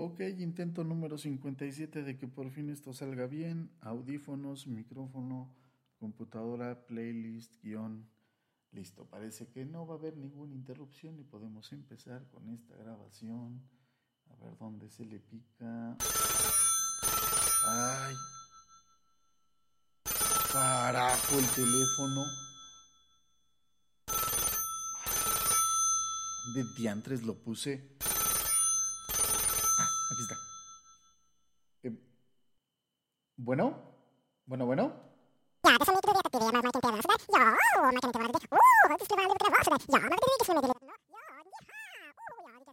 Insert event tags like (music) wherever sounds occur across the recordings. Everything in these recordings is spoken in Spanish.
Ok, intento número 57 de que por fin esto salga bien. Audífonos, micrófono, computadora, playlist, guion. Listo, parece que no va a haber ninguna interrupción y podemos empezar con esta grabación. A ver dónde se le pica. Ay. Carajo el teléfono. De diantres lo puse. Aquí está. Eh, bueno, bueno, bueno.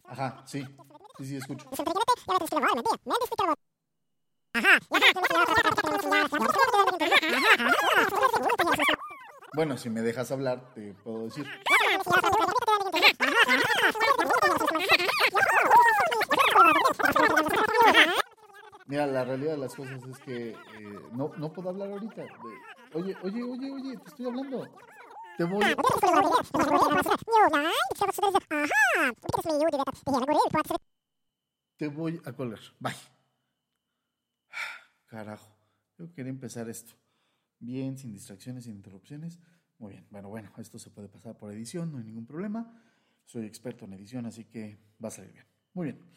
Ajá, sí. Sí, sí, escucho. Bueno, si me dejas hablar, te puedo decir. Mira, la realidad de las cosas es que eh, no, no puedo hablar ahorita. oye, oye, oye, oye, te estoy hablando. Te voy. Te voy a colgar. Bye. Carajo. Yo quería empezar esto. Bien, sin distracciones, sin interrupciones. Muy bien. Bueno, bueno, esto se puede pasar por edición, no hay ningún problema. Soy experto en edición, así que va a salir bien. Muy bien.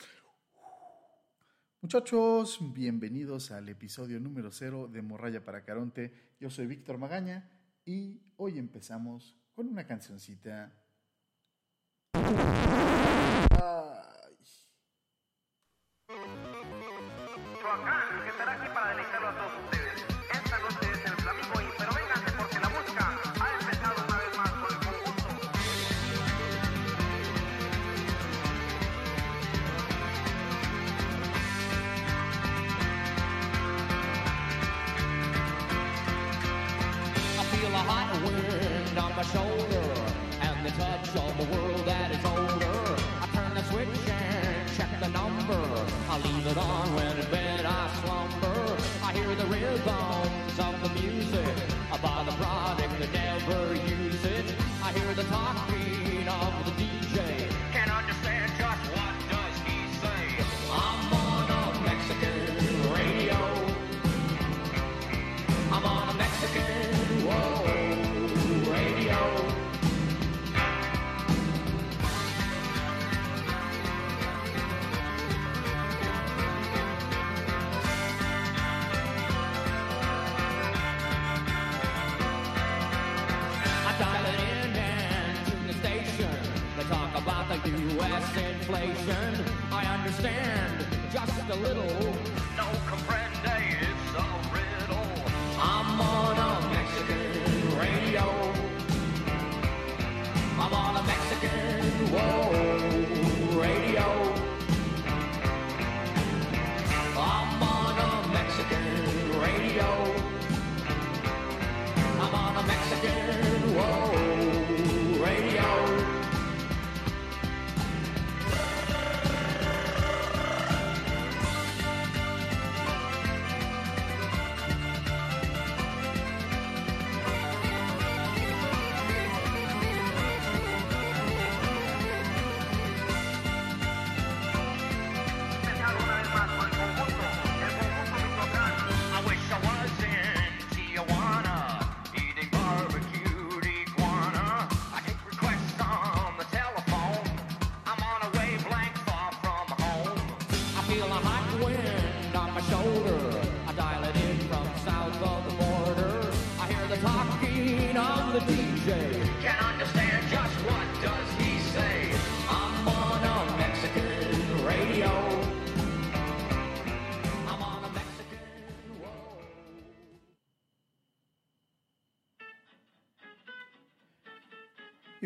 Muchachos, bienvenidos al episodio número cero de Morraya para Caronte. Yo soy Víctor Magaña y hoy empezamos con una cancioncita. On my shoulder and the touch of the world that is older. I turn the switch and check the number. I leave it on when in bed I slumber. I hear the rhythms of the music about the product that never use U.S. inflation. I understand just a little. No comprende, it's a riddle. I'm on a Mexican radio. I'm on a Mexican whoa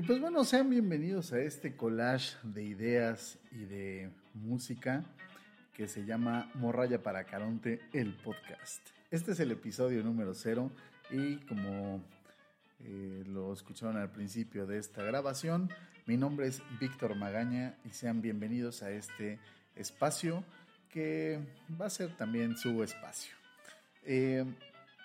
pues bueno, sean bienvenidos a este collage de ideas y de música que se llama Morraya para Caronte, el podcast. Este es el episodio número cero y como eh, lo escucharon al principio de esta grabación, mi nombre es Víctor Magaña y sean bienvenidos a este espacio que va a ser también su espacio. Eh,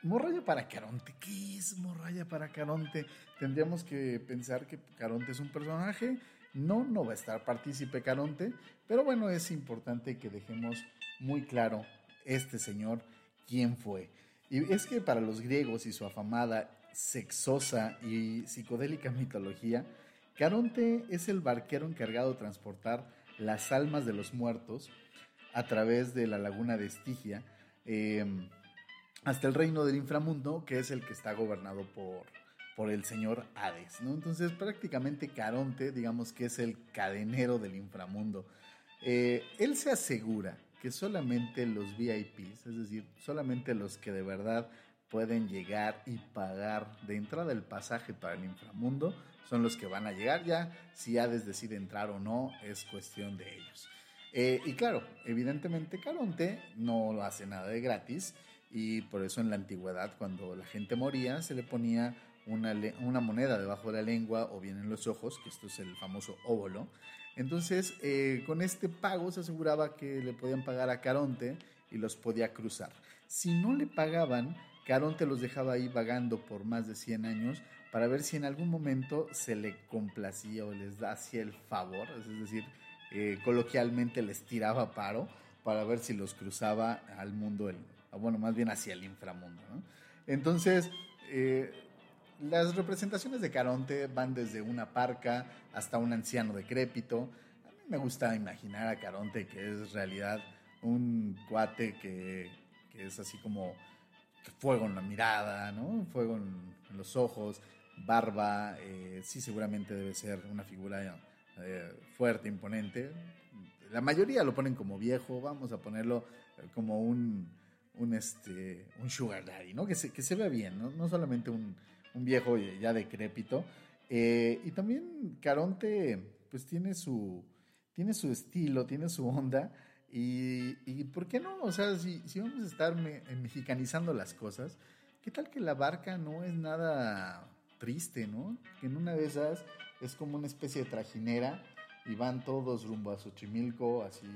Morraya para Caronte. ¿Qué es Morraya para Caronte? Tendríamos que pensar que Caronte es un personaje. No, no va a estar partícipe Caronte, pero bueno, es importante que dejemos muy claro este señor quién fue. Y es que para los griegos y su afamada, sexosa y psicodélica mitología, Caronte es el barquero encargado de transportar las almas de los muertos a través de la laguna de Estigia. eh, hasta el reino del inframundo, que es el que está gobernado por, por el señor Hades, ¿no? Entonces, prácticamente Caronte, digamos que es el cadenero del inframundo. Eh, él se asegura que solamente los VIPs, es decir, solamente los que de verdad pueden llegar y pagar de entrada el pasaje para el inframundo, son los que van a llegar ya. Si Hades decide entrar o no, es cuestión de ellos. Eh, y claro, evidentemente Caronte no lo hace nada de gratis y por eso en la antigüedad cuando la gente moría se le ponía una, moneda debajo de la lengua o bien en los ojos, que esto es el famoso óvulo. Entonces eh, con este pago se aseguraba que le podían pagar a Caronte y los podía cruzar. Si no le pagaban, Caronte los dejaba ahí vagando por más de 100 años para ver si en algún momento se le complacía o les hacía el favor, es decir, eh, coloquialmente les tiraba paro para ver si los cruzaba al mundo, bueno, más bien hacia el inframundo. Entonces, eh, las representaciones de Caronte van desde una parca hasta un anciano decrépito. A mí me gusta imaginar a Caronte que es en realidad un cuate que, es así como fuego en la mirada, ¿no? Fuego en, en los ojos, barba, eh, sí seguramente debe ser una figura eh, fuerte, imponente. La mayoría lo ponen como viejo, vamos a ponerlo eh, como un, un, este, un sugar daddy, ¿no? Que se, que se vea bien, ¿no? No solamente un, un viejo ya decrépito. Eh, y también Caronte, pues tiene su, tiene su estilo, tiene su onda. Y, y ¿por qué no? O sea, si, si vamos a estar me- mexicanizando las cosas, ¿qué tal que la barca no es nada triste, ¿no? Que en una de esas es como una especie de trajinera y van todos rumbo a Xochimilco, así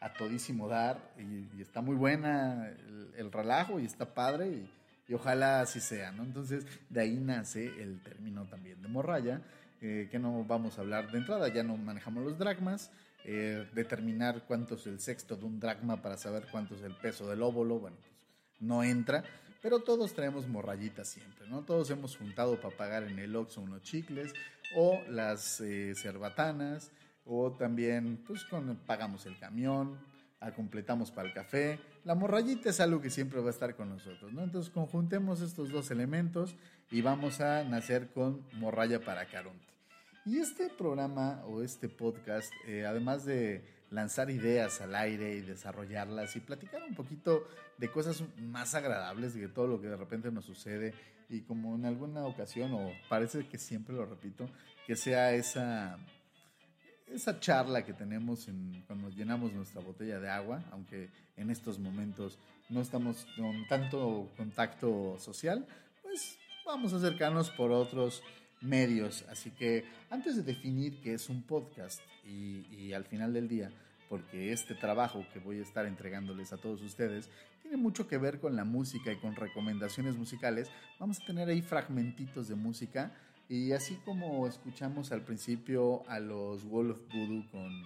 a todísimo dar, y, está muy buena el, el relajo y está padre, y ojalá así sea, ¿no? Entonces, de ahí nace el término también de morralla, eh, que no vamos a hablar de entrada, ya no manejamos los dracmas, eh, determinar cuánto es el sexto de un dracma para saber cuánto es el peso del óvulo, bueno, pues no entra, pero todos traemos morrayitas siempre, ¿no? Todos hemos juntado para pagar en el Oxxo unos chicles o las eh, cerbatanas o también pues pagamos el camión, ah, completamos para el café. La morrayita es algo que siempre va a estar con nosotros, ¿no? Entonces conjuntemos estos dos elementos y vamos a nacer con morraya para Caronte. Y este programa o este podcast, eh, además de lanzar ideas al aire y desarrollarlas y platicar un poquito de cosas más agradables de todo lo que de repente nos sucede y como en alguna ocasión, o parece que siempre lo repito, que sea esa, esa charla que tenemos en- cuando llenamos nuestra botella de agua, aunque en estos momentos no estamos con tanto contacto social, pues vamos a acercarnos por otros medios. Así que antes de definir qué es un podcast y, y al final del día, porque este trabajo que voy a estar entregándoles a todos ustedes tiene mucho que ver con la música y con recomendaciones musicales, vamos a tener ahí fragmentitos de música y así como escuchamos al principio a los Wall of Voodoo con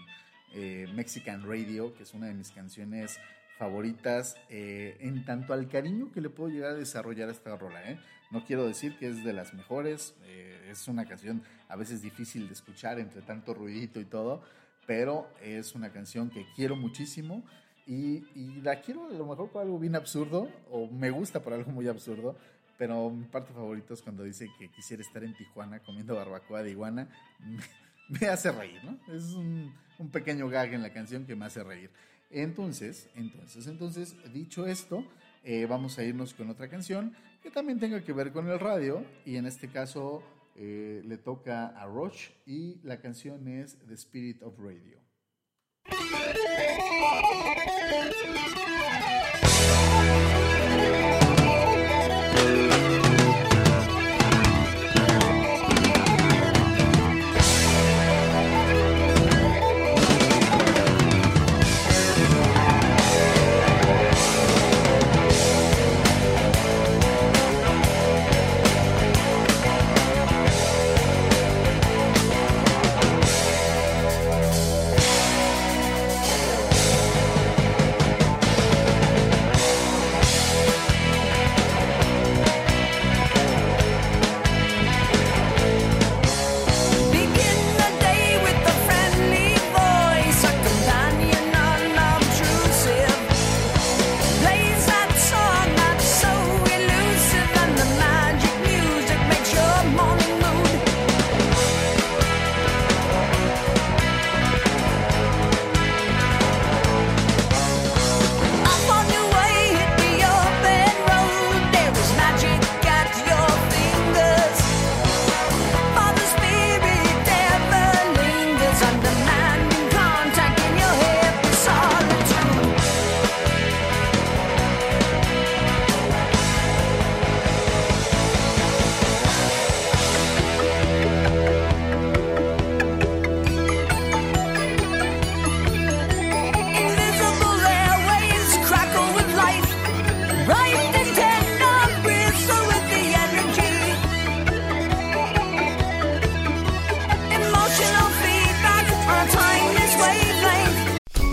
eh, Mexican Radio, que es una de mis canciones favoritas, eh, en tanto al cariño que le puedo llegar a desarrollar a esta rola. ¿eh? No quiero decir que es de las mejores, eh, es una canción a veces difícil de escuchar entre tanto ruidito y todo, pero es una canción que quiero muchísimo Y, y la quiero a lo mejor por algo bien absurdo, o me gusta por algo muy absurdo, pero mi parte favorita es cuando dice que quisiera estar en Tijuana comiendo barbacoa de iguana. (laughs) Me, hace reír, ¿no? Es un, pequeño gag en la canción que me hace reír. Entonces, entonces, entonces, dicho esto, eh, vamos a irnos con otra canción que también tenga que ver con el radio y en este caso eh, le toca a Rush y la canción es The Spirit of Radio.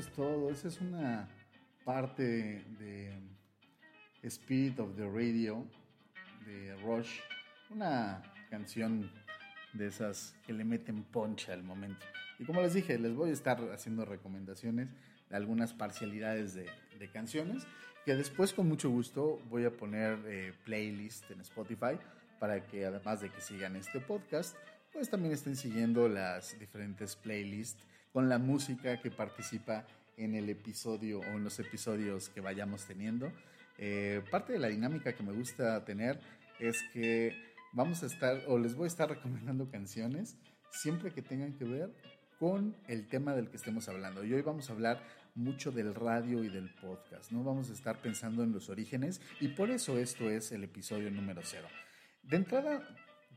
Es todo. Esa es una parte de Spirit of the Radio de Rush. Una canción de esas que le meten poncha al momento. Y como les dije, les voy a estar haciendo recomendaciones de algunas parcialidades de, canciones que después con mucho gusto voy a poner eh, playlist en Spotify para que además de que sigan este podcast, pues también estén siguiendo las diferentes playlists con la música que participa en el episodio o en los episodios que vayamos teniendo. Eh, parte de la dinámica que me gusta tener es que vamos a estar o les voy a estar (laughs) recomendando canciones siempre que tengan que ver con el tema del que estemos hablando. Y hoy vamos a hablar mucho del radio y del podcast, ¿no? Vamos a estar pensando en los orígenes y por eso esto es el episodio número cero. De entrada,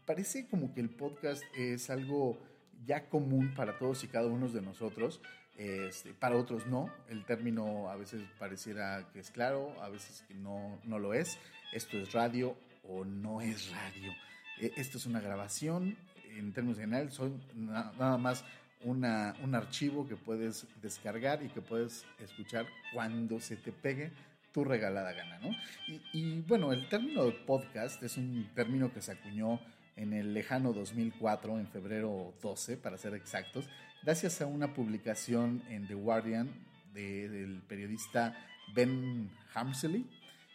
parece como que el podcast es algo ya común para todos y cada uno de nosotros. Este, para otros no, el término a veces pareciera que es claro, a veces que no, no lo es. Esto es radio o no es radio. Eh, Esto es una grabación, en términos generales, son na- nada más una, un archivo que puedes descargar y que puedes escuchar cuando se te pegue tu regalada gana, ¿no? Y, y, bueno, el término podcast es un término que se acuñó en el lejano 2004, en febrero 12, para ser exactos, gracias a una publicación en The Guardian de- del periodista Ben Hamsley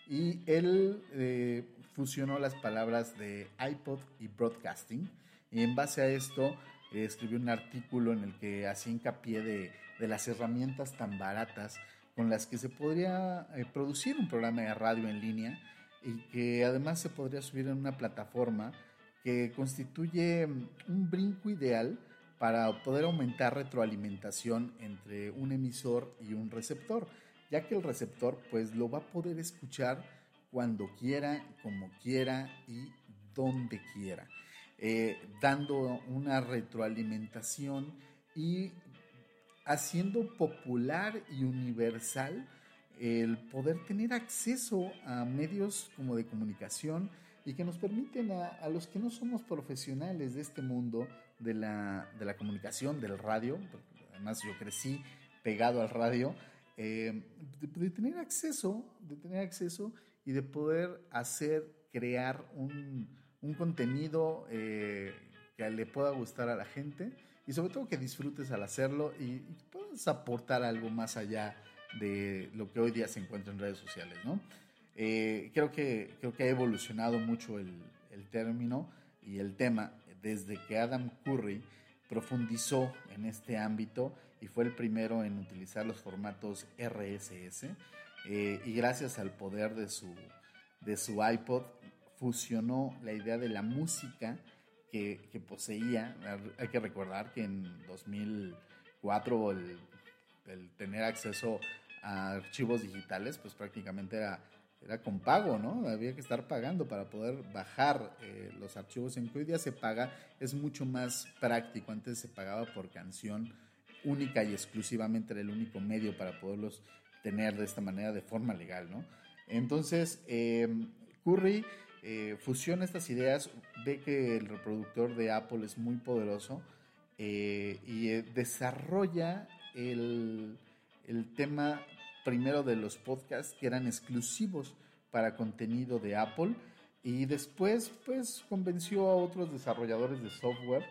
y él eh, fusionó las palabras de iPod y broadcasting y en base a esto eh, escribió un artículo en el que hacía hincapié de, de las herramientas tan baratas con las que se podría eh, producir un programa de radio en línea y que además se podría subir en una plataforma que constituye mm, un brinco ideal para poder aumentar retroalimentación entre un emisor y un receptor, ya que el receptor pues lo va a poder escuchar cuando quiera, como quiera y donde quiera, eh, dando una retroalimentación y haciendo popular y universal el poder tener acceso a medios como de comunicación y que nos permiten a, a los que no somos profesionales de este mundo de la, de la comunicación, del radio, además yo crecí pegado al radio, eh, de, de tener acceso, de tener acceso y de poder hacer, crear un, un contenido eh, que le pueda gustar a la gente y sobre todo que disfrutes al hacerlo y, y puedas aportar algo más allá de lo que hoy día se encuentra en redes sociales, ¿no? Eh, creo, que, creo que ha evolucionado mucho el, el término y el tema desde que Adam Curry profundizó en este ámbito y fue el primero en utilizar los formatos RSS eh, y gracias al poder de su, de su iPod fusionó la idea de la música que, poseía. Hay que recordar que en 2004 el, el tener acceso a archivos digitales pues prácticamente era, era con pago, ¿no? Había que estar pagando para poder bajar eh, los archivos. En que hoy día se paga es mucho más práctico. Antes se pagaba por canción única y exclusivamente era el único medio para poderlos tener de esta manera de forma legal, ¿no? Entonces, eh, Curry eh, fusiona estas ideas, ve que el reproductor de Apple es muy poderoso eh, y desarrolla el, el tema primero de los podcasts que eran exclusivos para contenido de Apple y después pues convenció a otros desarrolladores de software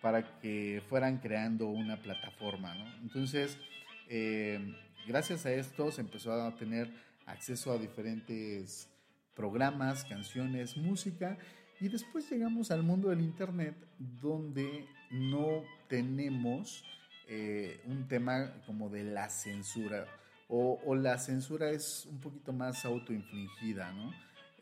para que fueran creando una plataforma. Entonces, eh, gracias a esto se empezó a tener acceso a diferentes programas, canciones, música y después llegamos al mundo del Internet donde no tenemos eh, un tema como de la censura o, o, la censura es un poquito más autoinfligida, ¿no?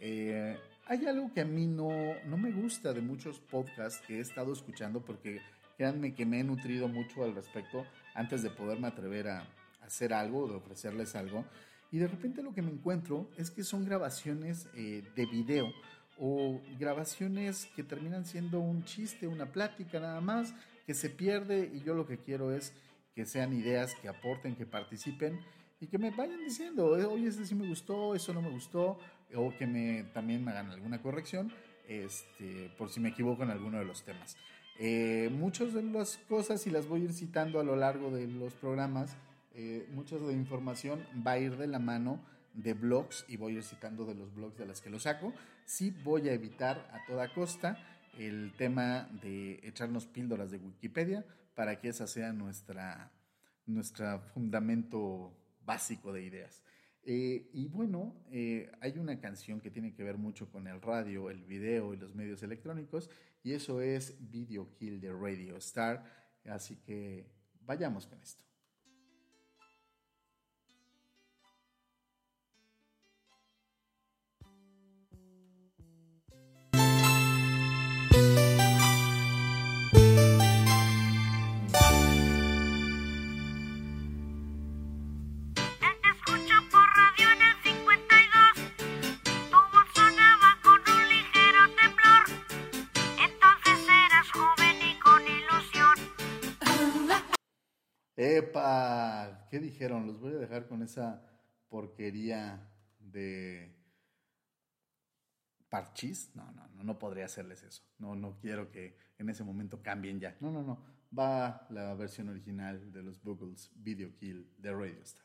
Eh, hay algo que a mí no, no me gusta de muchos podcasts que he estado escuchando porque créanme que me he nutrido mucho al respecto antes de poderme atrever a, hacer algo, de ofrecerles algo. Y de repente lo que me encuentro es que son grabaciones eh, de video o grabaciones que terminan siendo un chiste, una plática nada más, que se pierde y yo lo que quiero es que sean ideas que aporten, que participen y que me vayan diciendo, oye, este sí me gustó, eso no me gustó, o que me, también me hagan alguna corrección, este, por si me equivoco en alguno de los temas. Eh, muchas de las cosas, y las voy a ir citando a lo largo de los programas, eh, de la información va a ir de la mano de blogs y voy a ir citando de los blogs de las que lo saco. Sí voy a evitar a toda costa el tema de echarnos píldoras de Wikipedia para que esa sea nuestra, nuestra fundamento básico de ideas. Eh, y bueno, eh, hay una canción que tiene que ver mucho con el radio, el video y los medios electrónicos, y eso es Video Kill de Radio Star. Así que vayamos con esto. ¿Qué dijeron? Los voy a dejar con esa porquería de parchís. No, no, no, no podría hacerles eso. No, no quiero que en ese momento cambien ya. No, no, no. Va la versión original de los Buggles Video Kill de Radio Star.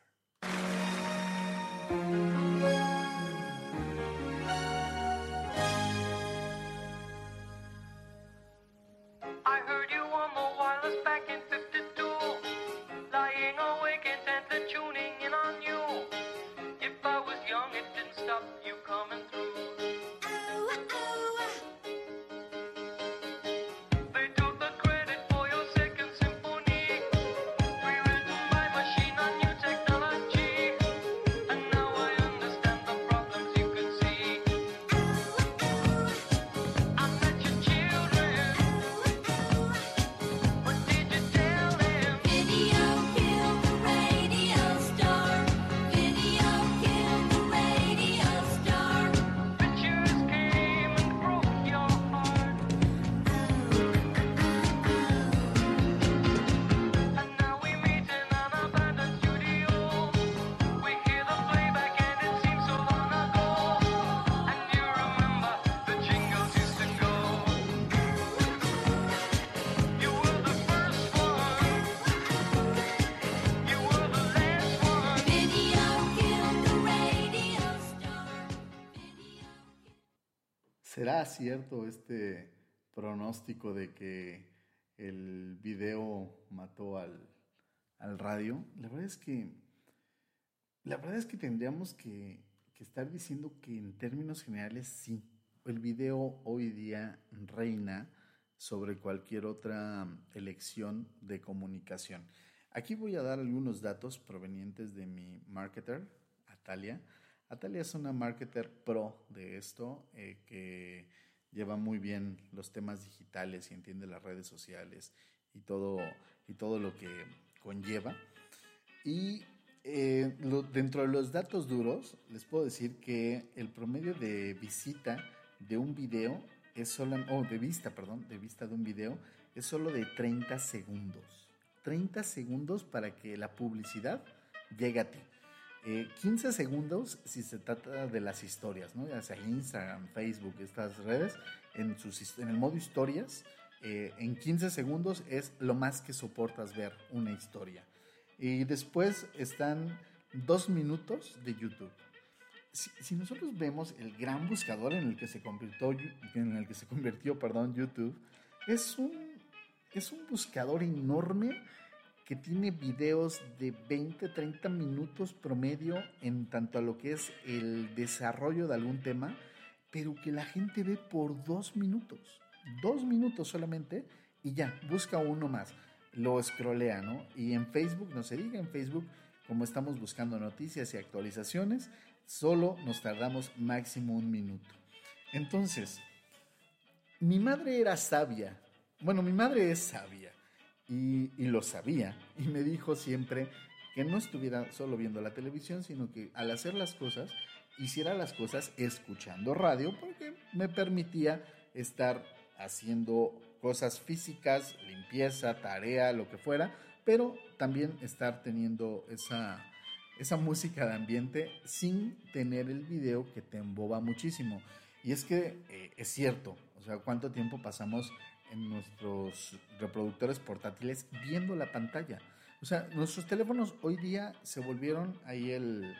¿Será cierto este pronóstico de que el video mató al, al radio? La verdad es que la verdad es que tendríamos que, que estar diciendo que en términos generales sí. El video hoy día reina sobre cualquier otra elección de comunicación. Aquí voy a dar algunos datos provenientes de mi marketer, Atalia. Atalia es una marketer pro de esto eh, que lleva muy bien los temas digitales y entiende las redes sociales y todo, y todo lo que conlleva. Y eh, dentro de los datos duros, les puedo decir que el promedio de visita de un video es solo, oh, de vista, perdón, de vista de un video es solo de 30 segundos. 30 segundos para que la publicidad llegue a ti. Eh, 15 segundos si se trata de las historias, ¿no? Ya sea Instagram, Facebook, estas redes, en, sus, el modo historias, eh, en 15 segundos es lo más que soportas ver una historia. Y después están dos minutos de YouTube. Si, nosotros vemos el gran buscador en el que se convirtió, en el YouTube, es un, es un buscador enorme que tiene videos de 20, 30 minutos promedio en tanto a lo que es el desarrollo de algún tema, pero que la gente ve por dos minutos. Dos minutos solamente y ya, busca uno más. Lo scrollea, ¿no? Y en Facebook, no se diga, en Facebook, como estamos buscando noticias y actualizaciones, solo nos tardamos máximo un minuto. Entonces, mi madre era sabia. Bueno, mi madre es sabia y, lo sabía. Y me dijo siempre que no estuviera solo viendo la televisión, sino que al hacer las cosas, hiciera las cosas escuchando radio, porque me permitía estar haciendo cosas físicas, limpieza, tarea, lo que fuera, pero también estar teniendo esa, esa música de ambiente sin tener el video que te emboba muchísimo. Y es que eh, es cierto, o sea, cuánto tiempo pasamos en nuestros reproductores portátiles viendo la pantalla. O sea, nuestros teléfonos hoy día se volvieron ahí el,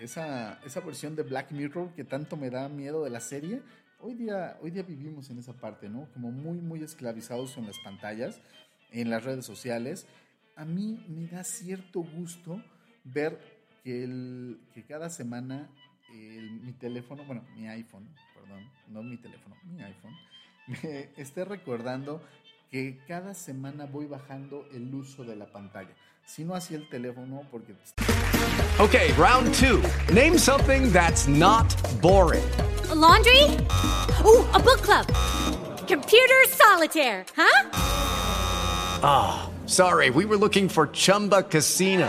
esa, esa versión de Black Mirror que tanto me da miedo de la serie. Hoy día, hoy día vivimos en esa parte, ¿no? Como muy, muy esclavizados en las pantallas, en las redes sociales. A mí me da cierto gusto ver que, cada semana mi teléfono, bueno, mi iPhone, perdón, no mi teléfono, mi iPhone, me esté recordando que cada semana voy bajando el uso de la pantalla. Si no así el teléfono, porque Okay, round two. Name something that's not boring. A laundry? Ooh, a book club. Computer solitaire, huh? Sorry, we were looking for Chumba Casino.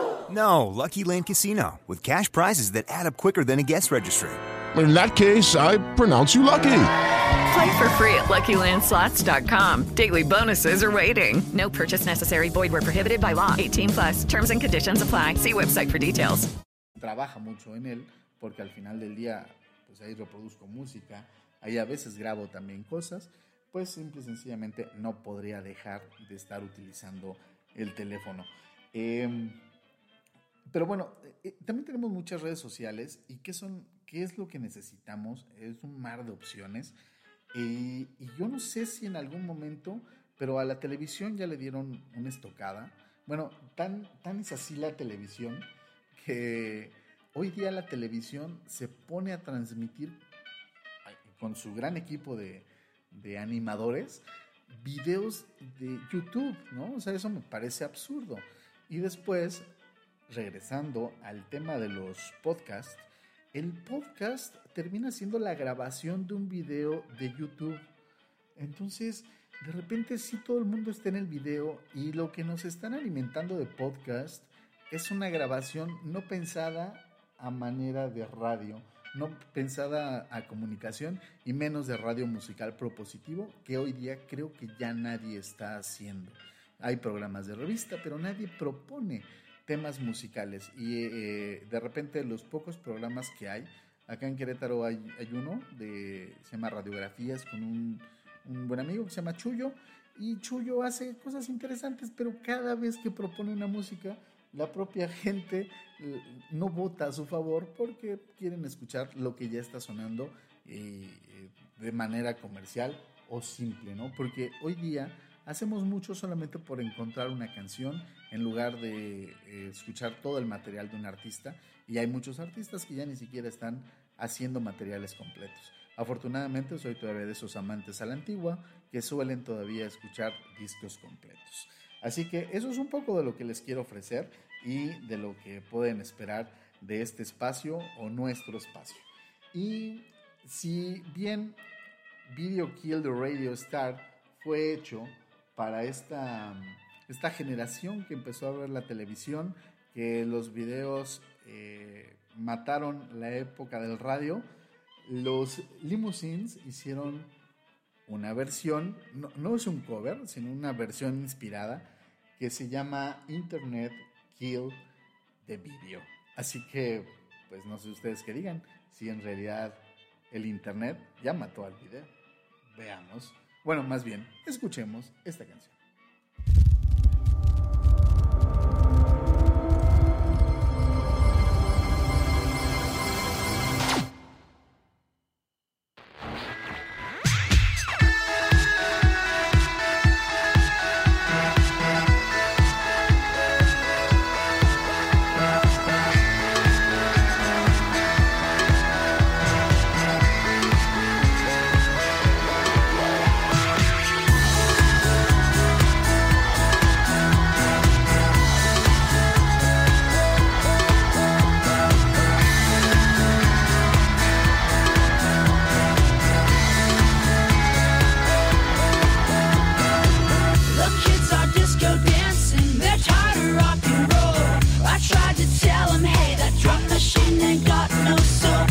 No, Lucky Land Casino, with cash prizes that add up quicker than a guest registry. In that case, I pronounce you lucky. Play for free at LuckyLandSlots.com. Daily bonuses are waiting. No purchase necessary. Void where prohibited by law. 18 plus. Terms and conditions apply. See website for details. trabaja mucho en él, porque al final del día, pues ahí reproduzco música, ahí a veces grabo también cosas, pues simple y sencillamente no podría dejar de estar utilizando el teléfono. Em, pero bueno, eh, también tenemos muchas redes sociales y ¿qué, son, qué es lo que necesitamos? Es un mar de opciones. Y, y yo no sé si en algún momento, pero a la televisión ya le dieron una estocada. Bueno, tan, tan es así la televisión que hoy día la televisión se pone a transmitir con su gran equipo de, de animadores videos de YouTube, ¿no? O sea, eso me parece absurdo. Y después, regresando al tema de los podcasts, el podcast termina siendo la grabación de un video de YouTube. Entonces, de repente sí todo el mundo está en el video y lo que nos están alimentando de podcast es una grabación no pensada a manera de radio, no pensada a comunicación y menos de radio musical propositivo, que hoy día creo que ya nadie está haciendo. Hay programas de revista, pero nadie propone temas musicales y eh, de repente los pocos programas que hay, acá en Querétaro hay, hay uno, de, se llama Radiografías con un, un buen amigo que se llama Chuyo y Chuyo hace cosas interesantes, pero cada vez que propone una música, la propia (laughs) gente eh, no vota a su favor porque quieren escuchar lo que ya está sonando eh, eh, de manera comercial o simple, ¿no? Porque hoy día hacemos mucho solamente por encontrar una canción en lugar de eh, escuchar todo el material de un artista y hay muchos artistas que ya ni siquiera están haciendo materiales completos. Afortunadamente soy todavía de esos amantes a la antigua que suelen todavía escuchar discos completos. Así que eso es un poco de lo que les quiero ofrecer y de lo que pueden esperar de este espacio o nuestro espacio. Y si bien Video Kill the Radio Star fue hecho para esta, esta generación que empezó a ver la televisión, que los videos eh, mataron la época del radio, los Limousines hicieron una versión, no, no es un cover, sino una versión inspirada que se llama Internet Kill the Video. Así que, pues no sé ustedes qué digan, si en realidad el Internet ya mató al video. Veamos. Bueno, más bien, escuchemos esta canción. Ain't got no soul.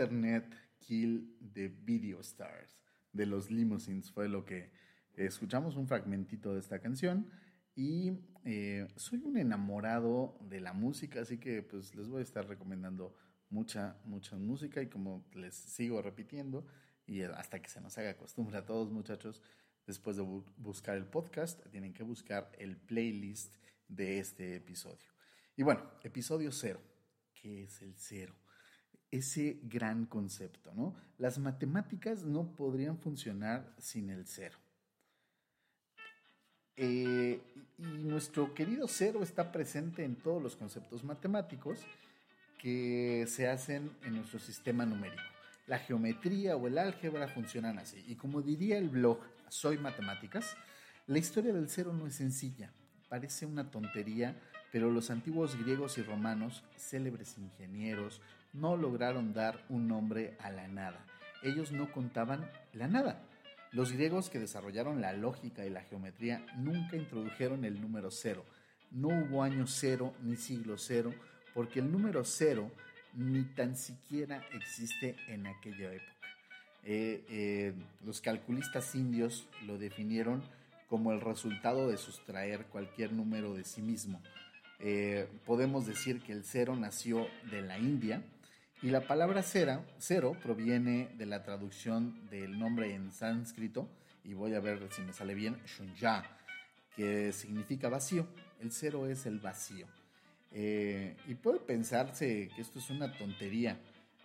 Internet Kill the Video Stars de los Limousines fue lo que escuchamos un fragmentito de esta canción y eh, soy un enamorado de la música, así que pues les voy a estar recomendando mucha, mucha música y como les sigo repitiendo y hasta que se nos haga costumbre a todos muchachos, después de bu- buscar el podcast, tienen que buscar el playlist de este episodio. Y bueno, episodio cero. ¿Qué es el cero? Ese gran concepto, ¿no? Las matemáticas no podrían funcionar sin el cero. Eh, y nuestro querido cero está presente en todos los conceptos matemáticos que se hacen en nuestro sistema numérico. la geometría o el álgebra funcionan así. Y como diría el blog Soy Matemáticas, la historia del cero no es sencilla. Parece una tontería, pero los antiguos griegos y romanos, célebres ingenieros, no lograron dar un nombre a la nada. Ellos no contaban la nada. Los griegos que desarrollaron la lógica y la geometría nunca introdujeron el número cero. No hubo año cero ni siglo cero, porque el número cero ni tan siquiera existe en aquella época. Eh, eh, los calculistas indios lo definieron como el resultado de sustraer cualquier número de sí mismo. Eh, podemos decir que el cero nació de la India y la palabra cero proviene de la traducción del nombre en sánscrito, y voy a ver si me sale bien, shunya, que significa vacío. El cero es el vacío. Eh, y puede pensarse que esto es una tontería,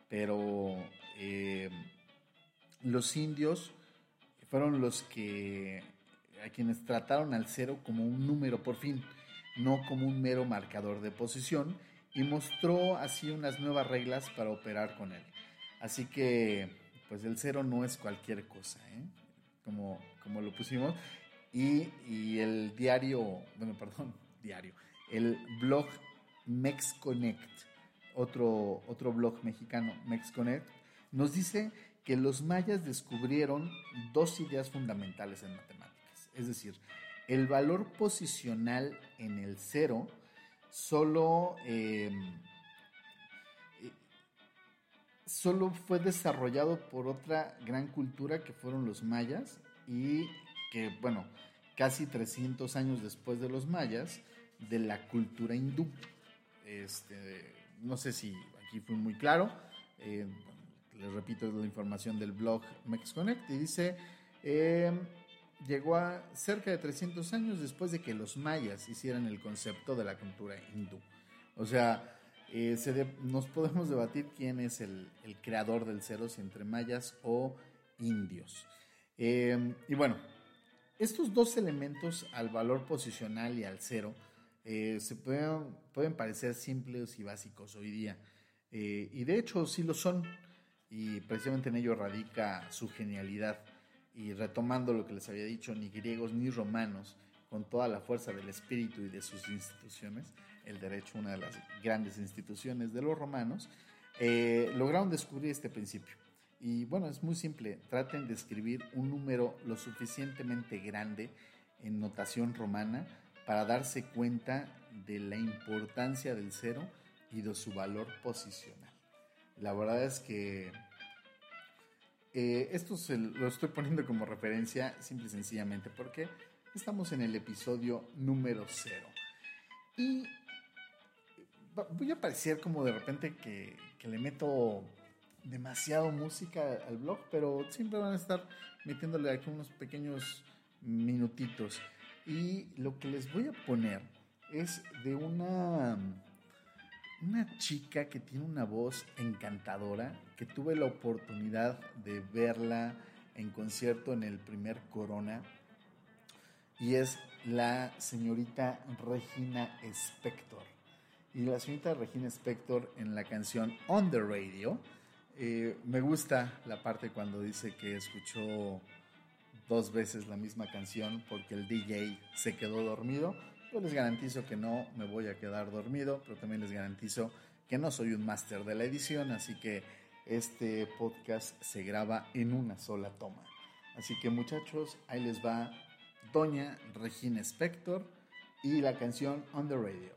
pero eh, los indios fueron los que a quienes trataron al cero como un número por fin, no como un mero marcador de posición, y mostró así unas nuevas reglas para operar con él. Así que, pues el cero no es cualquier cosa, ¿eh? como, como lo pusimos. Y, y el diario, bueno, (laughs) perdón, diario, el blog MexConnect, otro, otro blog mexicano, MexConnect, nos dice que los mayas descubrieron dos ideas fundamentales en matemáticas. Es decir, el valor posicional en el cero solo, eh, solo fue desarrollado por otra gran cultura que fueron los mayas y que, bueno, casi 300 años después de los mayas, de la cultura hindú. Este, no sé si aquí fue muy claro. Eh, les repito la información del blog MexConnect y dice, eh, llegó a cerca de 300 años después de que los mayas hicieran el concepto de la cultura hindú. O sea, eh, nos podemos debatir quién es el, creador del cero, si entre mayas o indios. Eh, y bueno, estos dos elementos al valor posicional y al cero eh, se pueden, pueden parecer simples y básicos hoy día. y de hecho sí lo son. Y precisamente en ello radica su genialidad y retomando lo que les había dicho, ni griegos ni romanos, con toda la fuerza del espíritu y de sus instituciones, el derecho, una de las grandes instituciones de los romanos, eh, lograron descubrir este principio. Y bueno, es muy simple, traten de escribir un número lo suficientemente grande en notación romana para darse cuenta de la importancia del cero y de su valor posicional. La verdad es que eh, esto se lo estoy poniendo como referencia simple y sencillamente porque estamos en el episodio número cero. Y voy a parecer como de repente que, que le meto demasiado música al blog, pero siempre van a estar metiéndole aquí unos pequeños minutitos. Y lo que les voy a poner es de una una chica que tiene una voz encantadora, que tuve la oportunidad de verla en concierto en el primer Corona, y es la señorita Regina Spector. Y la señorita Regina Spector en la canción On the Radio, eh, me gusta la parte cuando dice que escuchó dos veces la misma canción porque el DJ se quedó dormido les garantizo que no me voy a quedar dormido, pero también les garantizo que no soy un máster de la edición, así que este podcast se graba en una sola toma. Así que muchachos, ahí les va Doña Regina Spector y la canción On the Radio.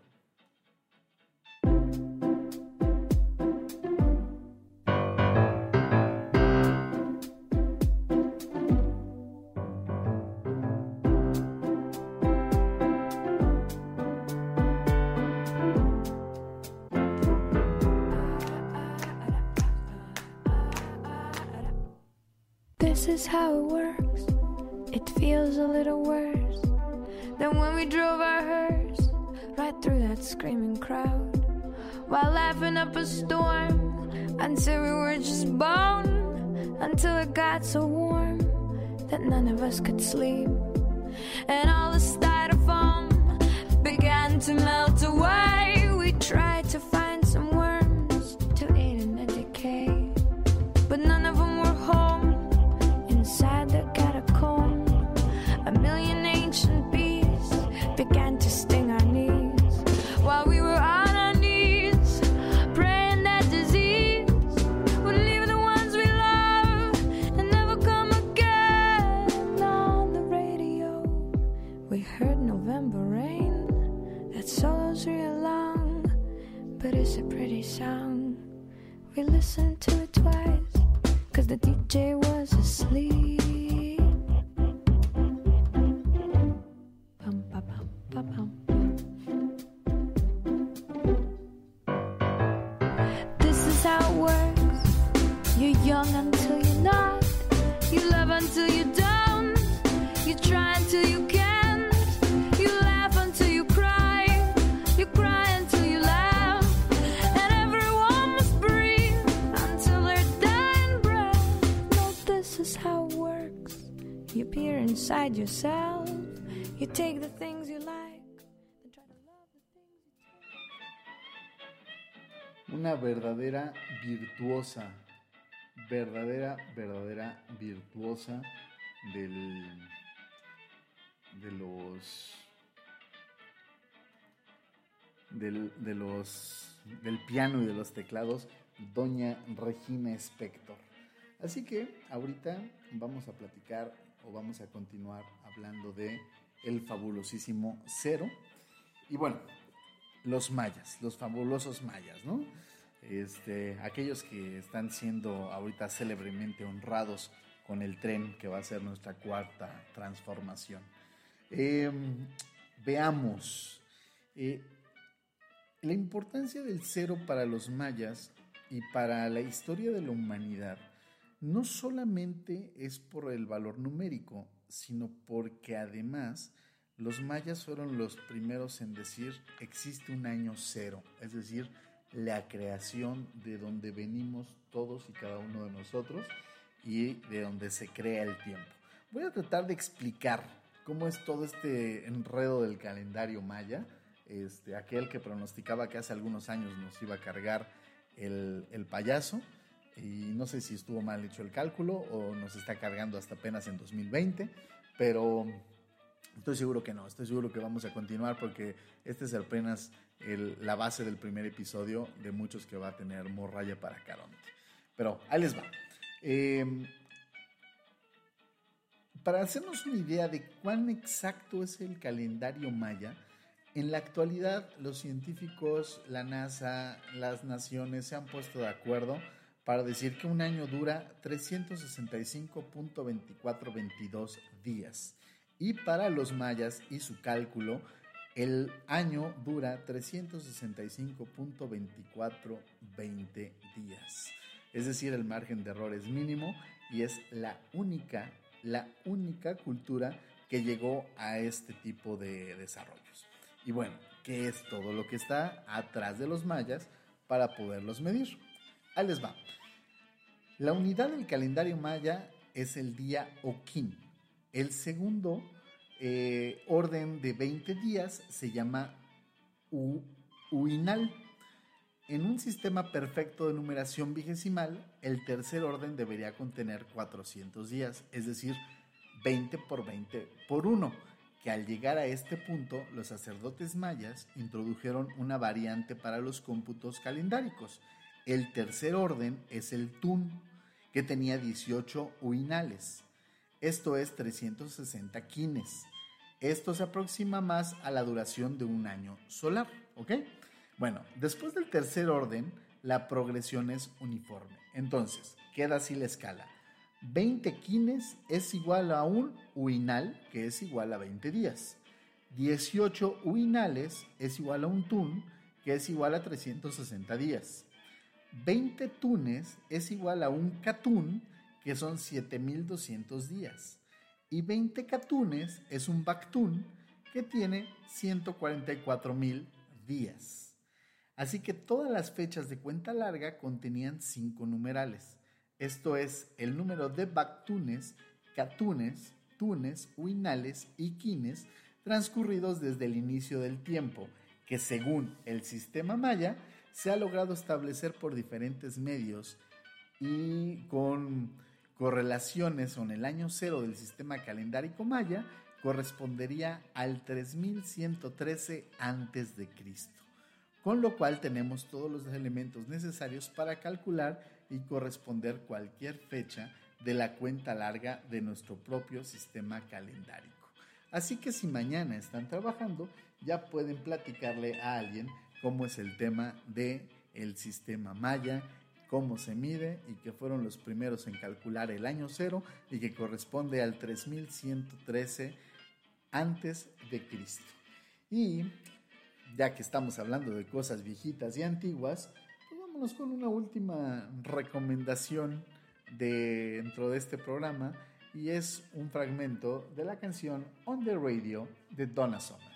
Is how it works. It feels a little worse than when we drove our hearse right through that screaming crowd while laughing up a storm until we were just bone until it got so warm that none of us could sleep and all the styrofoam began to melt away. We tried to find Una verdadera virtuosa, verdadera, verdadera virtuosa del, de los, del, de los, del piano y de los teclados, doña Regina Spector. Así que ahorita vamos a platicar o vamos a continuar hablando de el fabulosísimo cero. Y bueno, los mayas, los fabulosos mayas, ¿no? Este, aquellos que están siendo ahorita célebremente honrados con el tren que va a ser nuestra cuarta transformación. Eh, veamos, eh, la importancia del cero para los mayas y para la historia de la humanidad no solamente es por el valor numérico, sino porque además los mayas fueron los primeros en decir existe un año cero, es decir, la creación de donde venimos todos y cada uno de nosotros y de donde se crea el tiempo. Voy a tratar de explicar cómo es todo este enredo del calendario maya, este, aquel que pronosticaba que hace algunos años nos iba a cargar el, el payaso y no sé si estuvo mal hecho el cálculo o nos está cargando hasta apenas en 2020, pero estoy seguro que no, estoy seguro que vamos a continuar porque este es apenas el- la base del primer episodio de muchos que va a tener Morraya para Caronte. Pero ahí les va. Eh, para hacernos una idea de cuán exacto es el calendario maya, en la actualidad los científicos, la NASA, las naciones se han puesto de acuerdo para decir que un año dura 365.2422 días. Y para los mayas y su cálculo, el año dura 365.2420 días. Es decir, el margen de error es mínimo y es la única, la única cultura que llegó a este tipo de desarrollos. Y bueno, ¿qué es todo lo que está atrás de los mayas para poderlos medir? Ahí les va. La unidad del calendario maya es el día Oquín. El segundo eh, orden de 20 días se llama Uinal. En un sistema perfecto de numeración vigesimal, el tercer orden debería contener 400 días, es decir, 20 por 20 por 1, que al llegar a este punto los sacerdotes mayas introdujeron una variante para los cómputos calendáricos. El tercer orden es el Tun, que tenía 18 uinales. Esto es 360 quines. Esto se aproxima más a la duración de un año solar, ¿ok? Bueno, después del tercer orden, la progresión es uniforme. Entonces, queda así la escala. 20 quines es igual a un uinal, que es igual a 20 días. 18 uinales es igual a un tun, que es igual a 360 días. 20 tunes es igual a un catún, que son 7200 días. Y 20 catunes es un bactún, que tiene 144.000 días. Así que todas las fechas de cuenta larga contenían cinco numerales. Esto es el número de bactunes, catunes, tunes, uinales y quines transcurridos desde el inicio del tiempo, que según el sistema maya se ha logrado establecer por diferentes medios y con correlaciones con el año cero del sistema calendárico maya correspondería al 3113 antes de Cristo. Con lo cual tenemos todos los elementos necesarios para calcular y corresponder cualquier fecha de la cuenta larga de nuestro propio sistema calendárico. Así que si mañana están trabajando, ya pueden platicarle a alguien cómo es el tema de el sistema maya cómo se mide y que fueron los primeros en calcular el año cero y que corresponde al 3113 antes de Cristo. Y ya que estamos hablando de cosas viejitas y antiguas, pues vámonos con una última recomendación de, dentro de este programa y es un fragmento de la canción On the Radio de Donna Summer.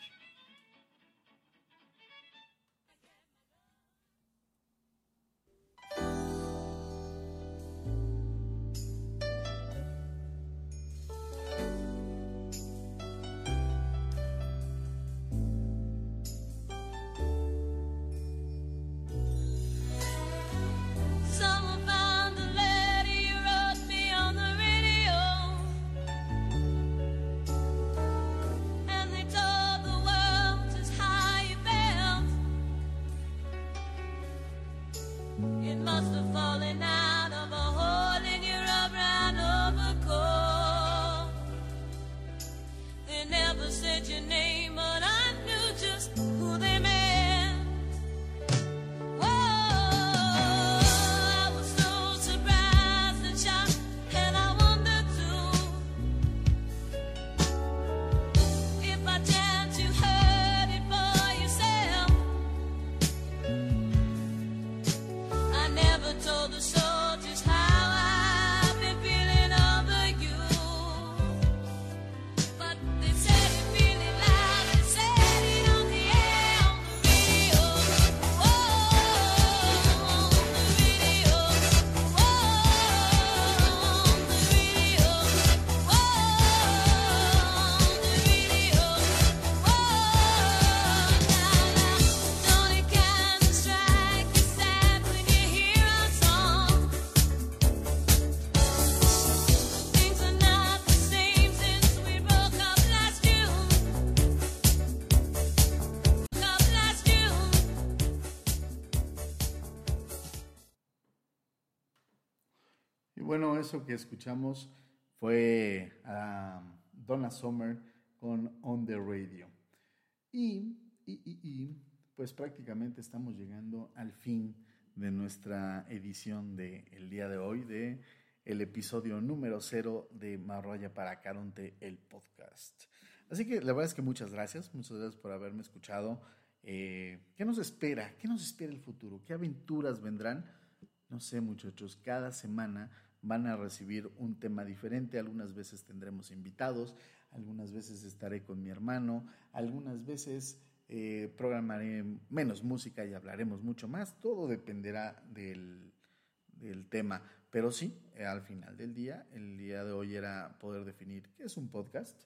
Bueno, eso que escuchamos fue a Donna Summer con On the Radio. Y, y, y, pues prácticamente estamos llegando al fin de nuestra edición del el día de hoy, de el episodio número cero de Marroya para Caronte, el podcast. Así que la verdad es que muchas gracias, muchas gracias por haberme escuchado. Eh, ¿Qué nos espera? ¿Qué nos espera el futuro? ¿Qué aventuras vendrán? No sé, muchachos, cada semana van a recibir un tema diferente. Algunas veces tendremos invitados, algunas veces estaré con mi hermano, algunas veces eh, programaré menos música y hablaremos mucho más. Todo dependerá del, del tema. Pero sí, eh, al final del día, el día de hoy era poder definir qué es un podcast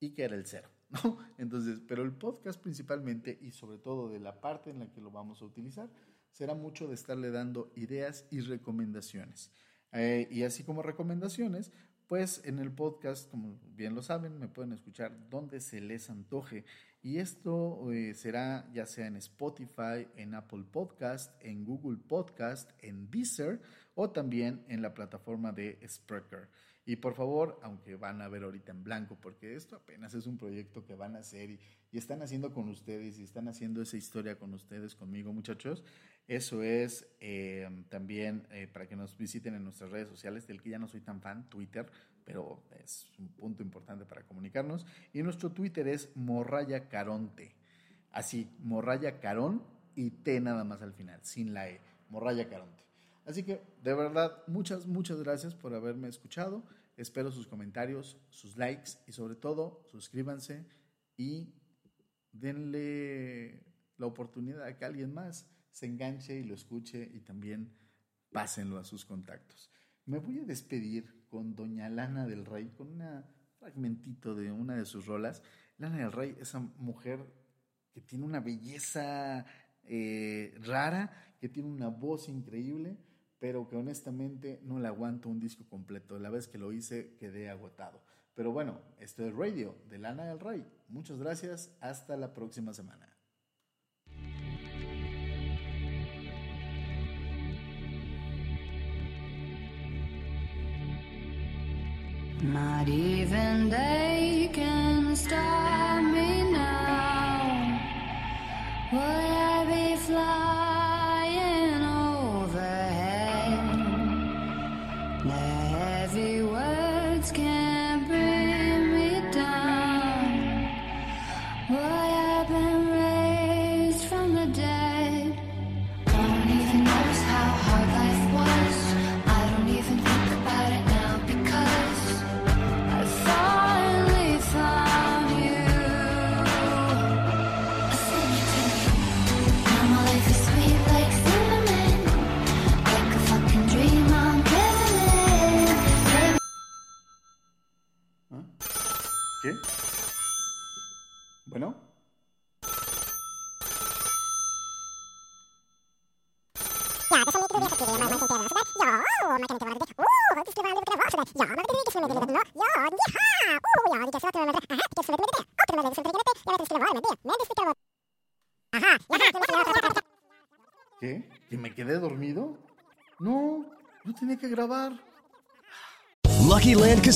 y qué era el cero. (laughs) ¿no? Entonces, pero el podcast principalmente y sobre todo de la parte en la que lo vamos a utilizar, será mucho de estarle dando ideas y recomendaciones. Eh, y así como recomendaciones, pues en el podcast, como bien lo saben, me pueden escuchar donde se les antoje. Y esto eh, será ya sea en Spotify, en Apple Podcast, en Google Podcast, en Deezer o también en la plataforma de Spreaker. Y por favor, aunque van a ver ahorita en blanco, porque esto apenas es un proyecto que van a hacer y, están haciendo con ustedes y están haciendo esa historia con ustedes, conmigo muchachos, eso es eh, también eh, para que nos visiten en nuestras redes sociales, del que ya no soy tan fan, Twitter, pero es un punto importante para comunicarnos. Y nuestro Twitter es Morraya Caronte. Así, Morraya Carón y T nada más al final, sin la E. Morraya Caronte. Así que, de verdad, muchas, muchas gracias por haberme escuchado. Espero sus comentarios, sus likes y sobre todo, suscríbanse y denle la oportunidad a que alguien más se enganche y lo escuche y también pásenlo a sus contactos. Me voy a despedir con doña Lana del Rey, con un fragmentito de una de sus rolas. Lana del Rey, esa mujer que tiene una belleza eh, rara, que tiene una voz increíble, pero que honestamente no le aguanto un disco completo. La vez que lo hice quedé agotado. Pero bueno, esto es Radio de Lana del Rey. Muchas gracias. Hasta la próxima semana.